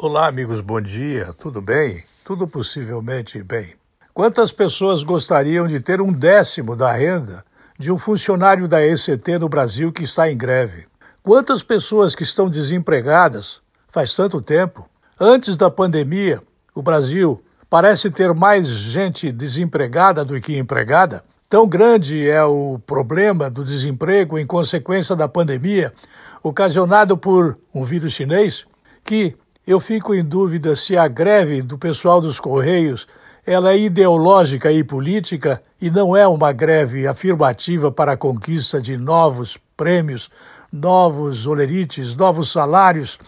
Olá, amigos, bom dia. Tudo bem? Tudo possivelmente bem. Quantas pessoas gostariam de ter um décimo da renda de um funcionário da ECT no Brasil que está em greve? Quantas pessoas que estão desempregadas faz tanto tempo? Antes da pandemia, o Brasil parece ter mais gente desempregada do que empregada. Tão grande é o problema do desemprego em consequência da pandemia, ocasionado por um vírus chinês, que eu fico em dúvida se a greve do pessoal dos Correios ela é ideológica e política e não é uma greve afirmativa para a conquista de novos prêmios, novos olerites, novos salários,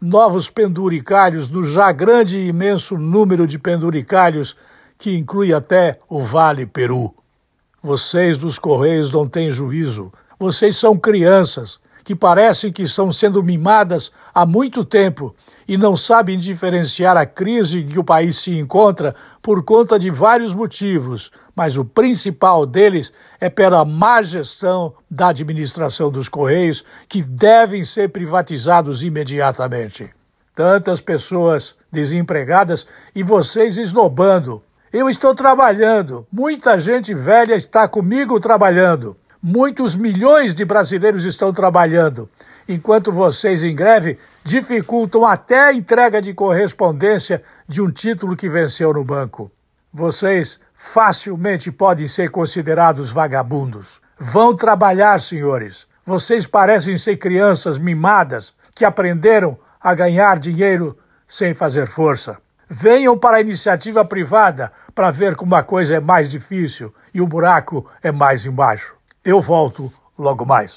novos penduricários no já grande e imenso número de penduricários que inclui até o Vale Peru. Vocês dos Correios não têm juízo. Vocês são crianças que parecem que estão sendo mimadas há muito tempo e não sabem diferenciar a crise em que o país se encontra por conta de vários motivos, mas o principal deles é pela má gestão da administração dos Correios, que devem ser privatizados imediatamente. Tantas pessoas desempregadas e vocês esnobando. Eu estou trabalhando, muita gente velha está comigo trabalhando. Muitos milhões de brasileiros estão trabalhando, enquanto vocês em greve dificultam até a entrega de correspondência de um título que venceu no banco. Vocês facilmente podem ser considerados vagabundos. Vão trabalhar, senhores. Vocês parecem ser crianças mimadas que aprenderam a ganhar dinheiro sem fazer força. Venham para a iniciativa privada para ver como a coisa é mais difícil e o buraco é mais embaixo. Eu volto logo mais.